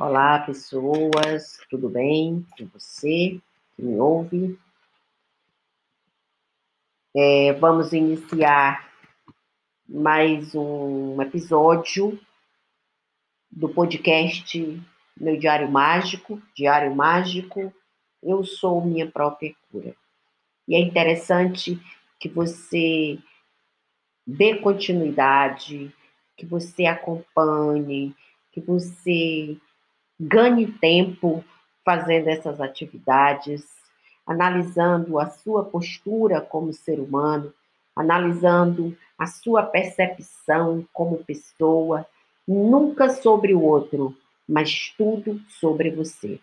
Olá, pessoas, tudo bem com você que me ouve? É, vamos iniciar mais um episódio do podcast Meu Diário Mágico, Diário Mágico, Eu Sou Minha Própria Cura. E é interessante que você dê continuidade, que você acompanhe, que você ganhe tempo fazendo essas atividades, analisando a sua postura como ser humano, analisando a sua percepção como pessoa, nunca sobre o outro, mas tudo sobre você.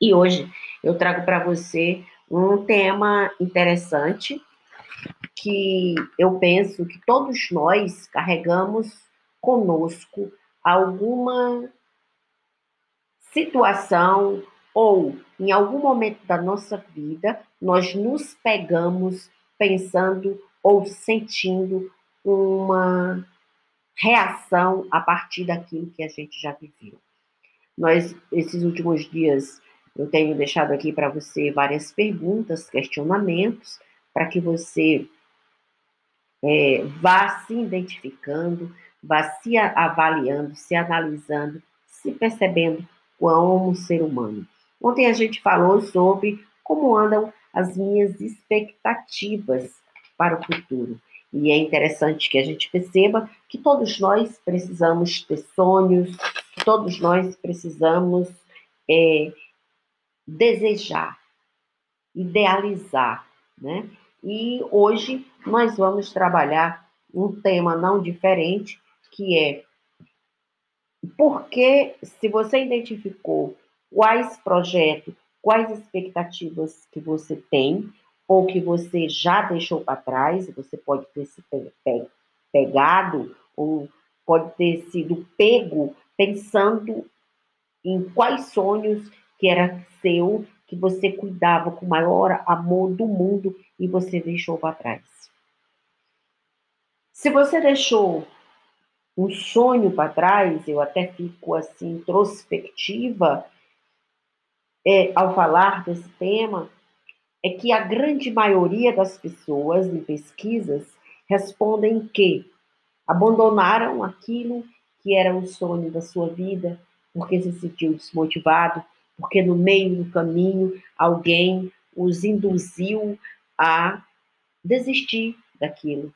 E hoje eu trago para você um tema interessante que eu penso que todos nós carregamos conosco alguma situação ou em algum momento da nossa vida nós nos pegamos pensando ou sentindo uma reação a partir daquilo que a gente já viveu. Nós esses últimos dias eu tenho deixado aqui para você várias perguntas, questionamentos, para que você é, vá se identificando, vá se avaliando, se analisando, se percebendo como ser humano. Ontem a gente falou sobre como andam as minhas expectativas para o futuro. E é interessante que a gente perceba que todos nós precisamos ter sonhos, todos nós precisamos é, desejar, idealizar, né? E hoje nós vamos trabalhar um tema não diferente, que é porque, se você identificou quais projetos, quais expectativas que você tem, ou que você já deixou para trás, você pode ter se pegado, ou pode ter sido pego pensando em quais sonhos que era seu, que você cuidava com o maior amor do mundo e você deixou para trás. Se você deixou um sonho para trás, eu até fico assim introspectiva é, ao falar desse tema, é que a grande maioria das pessoas em pesquisas respondem que abandonaram aquilo que era o sonho da sua vida porque se sentiu desmotivado, porque no meio do caminho alguém os induziu a desistir daquilo.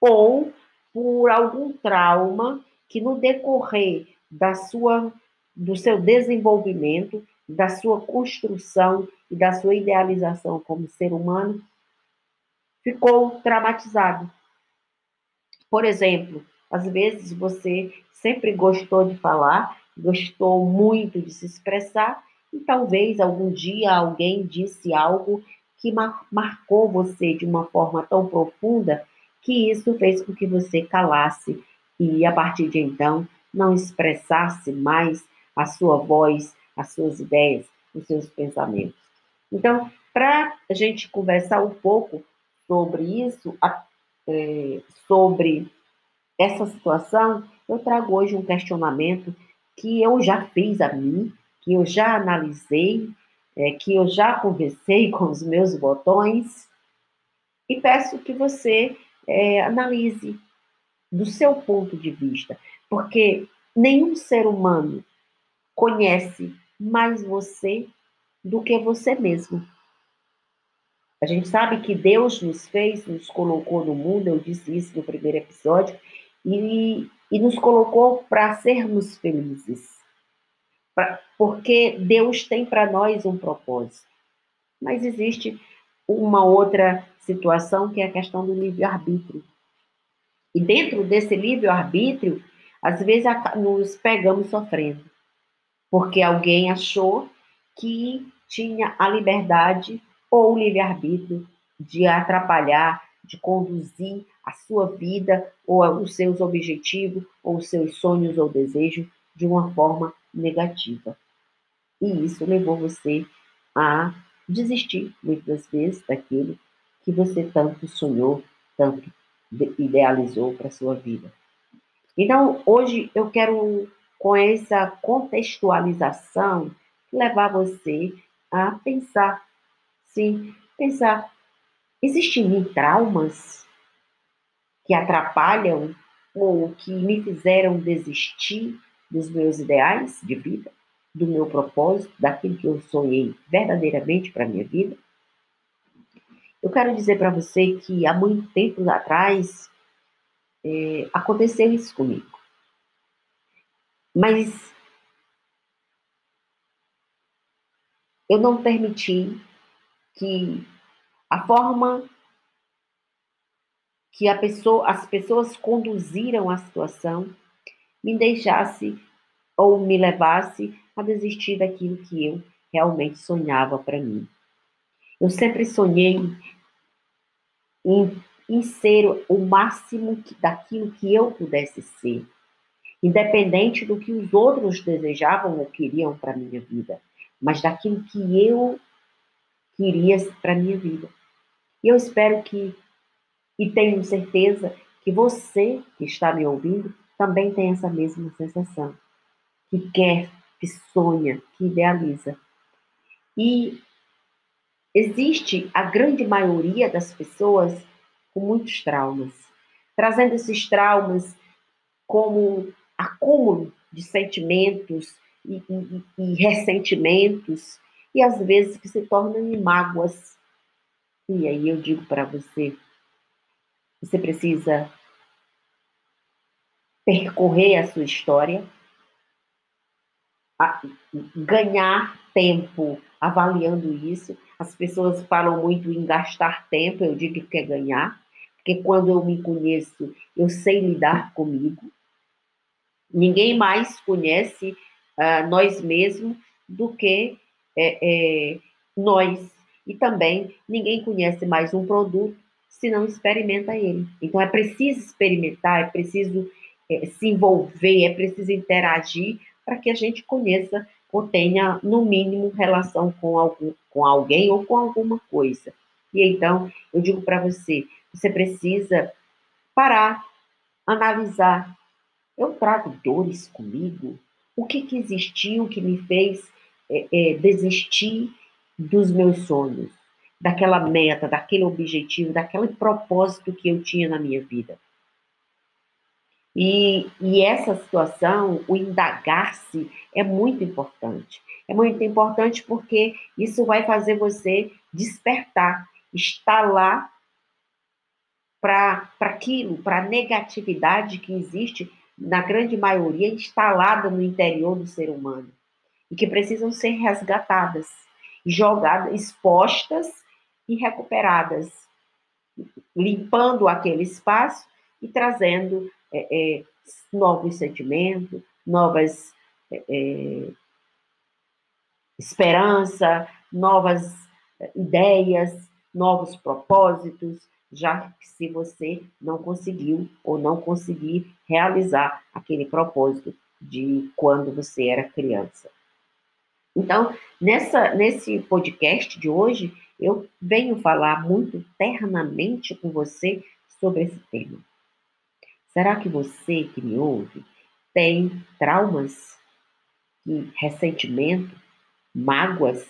Ou por algum trauma que no decorrer da sua do seu desenvolvimento, da sua construção e da sua idealização como ser humano ficou traumatizado. Por exemplo, às vezes você sempre gostou de falar, gostou muito de se expressar e talvez algum dia alguém disse algo que mar marcou você de uma forma tão profunda que isso fez com que você calasse e, a partir de então, não expressasse mais a sua voz, as suas ideias, os seus pensamentos. Então, para a gente conversar um pouco sobre isso, é, sobre essa situação, eu trago hoje um questionamento que eu já fiz a mim, que eu já analisei, é, que eu já conversei com os meus botões, e peço que você é, analise do seu ponto de vista, porque nenhum ser humano conhece mais você do que você mesmo. A gente sabe que Deus nos fez, nos colocou no mundo, eu disse isso no primeiro episódio, e, e nos colocou para sermos felizes. Pra, porque Deus tem para nós um propósito. Mas existe uma outra situação que é a questão do livre-arbítrio. E dentro desse livre-arbítrio, às vezes nos pegamos sofrendo, porque alguém achou que tinha a liberdade ou o livre-arbítrio de atrapalhar, de conduzir a sua vida ou os seus objetivos ou os seus sonhos ou desejos de uma forma negativa. E isso levou você a desistir muitas vezes daquilo que você tanto sonhou, tanto idealizou para sua vida. Então, hoje eu quero com essa contextualização levar você a pensar. Sim, pensar. Existem em mim traumas que atrapalham ou que me fizeram desistir dos meus ideais de vida, do meu propósito, daquilo que eu sonhei verdadeiramente para a minha vida? Eu quero dizer para você que há muito tempo atrás é, aconteceu isso comigo. Mas eu não permiti que a forma que pessoa, as pessoas conduziram a situação me deixasse ou me levasse a desistir daquilo que eu realmente sonhava para mim. Eu sempre sonhei em, em ser o máximo daquilo que eu pudesse ser, independente do que os outros desejavam ou queriam para minha vida mas daquilo que eu queria para minha vida. E eu espero que, e tenho certeza, que você que está me ouvindo também tem essa mesma sensação, que quer, que sonha, que idealiza. E existe a grande maioria das pessoas com muitos traumas, trazendo esses traumas como acúmulo de sentimentos e, e, e ressentimentos, e às vezes que se tornam em mágoas. E aí eu digo para você, você precisa percorrer a sua história, ganhar tempo avaliando isso. As pessoas falam muito em gastar tempo, eu digo que é ganhar, porque quando eu me conheço, eu sei lidar comigo. Ninguém mais conhece uh, nós mesmos do que é, é, nós. E também ninguém conhece mais um produto se não experimenta ele. Então é preciso experimentar, é preciso é, se envolver, é preciso interagir para que a gente conheça ou tenha, no mínimo, relação com, algum, com alguém ou com alguma coisa. E então, eu digo para você, você precisa parar, analisar. Eu trago dores comigo, o que, que existiu que me fez é, é, desistir dos meus sonhos, daquela meta, daquele objetivo, daquele propósito que eu tinha na minha vida. E, e essa situação, o indagar-se, é muito importante. É muito importante porque isso vai fazer você despertar, estar lá para aquilo, para a negatividade que existe na grande maioria, instalada no interior do ser humano e que precisam ser resgatadas, jogadas, expostas e recuperadas, limpando aquele espaço e trazendo é, é, novos sentimentos, novas é, é esperança, novas é, ideias, novos propósitos, já que se você não conseguiu ou não conseguir realizar aquele propósito de quando você era criança. Então, nessa, nesse podcast de hoje, eu venho falar muito ternamente com você sobre esse tema. Será que você que me ouve tem traumas, ressentimento, mágoas?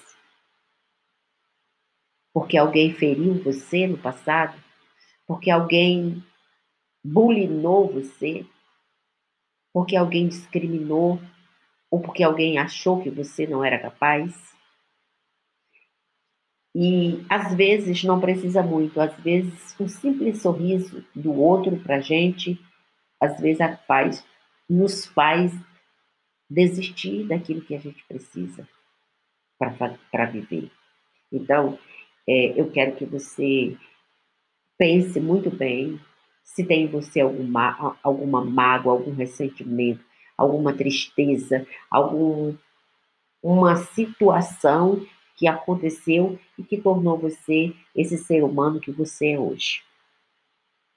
Porque alguém feriu você no passado? porque alguém bulinou você, porque alguém discriminou, ou porque alguém achou que você não era capaz. E às vezes não precisa muito, às vezes um simples sorriso do outro para a gente, às vezes faz, nos faz desistir daquilo que a gente precisa para viver. Então, é, eu quero que você Pense muito bem se tem em você alguma, alguma mágoa, algum ressentimento, alguma tristeza, alguma situação que aconteceu e que tornou você esse ser humano que você é hoje.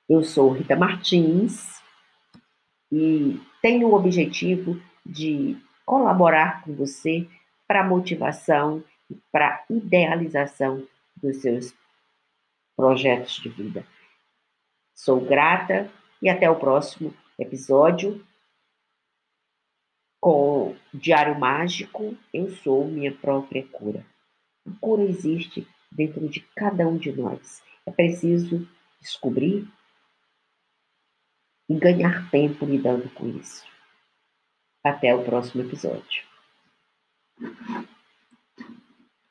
Eu sou Rita Martins e tenho o objetivo de colaborar com você para motivação e para idealização dos seus projetos de vida. Sou grata e até o próximo episódio com Diário Mágico, eu sou minha própria cura. A cura existe dentro de cada um de nós. É preciso descobrir e ganhar tempo lidando com isso. Até o próximo episódio.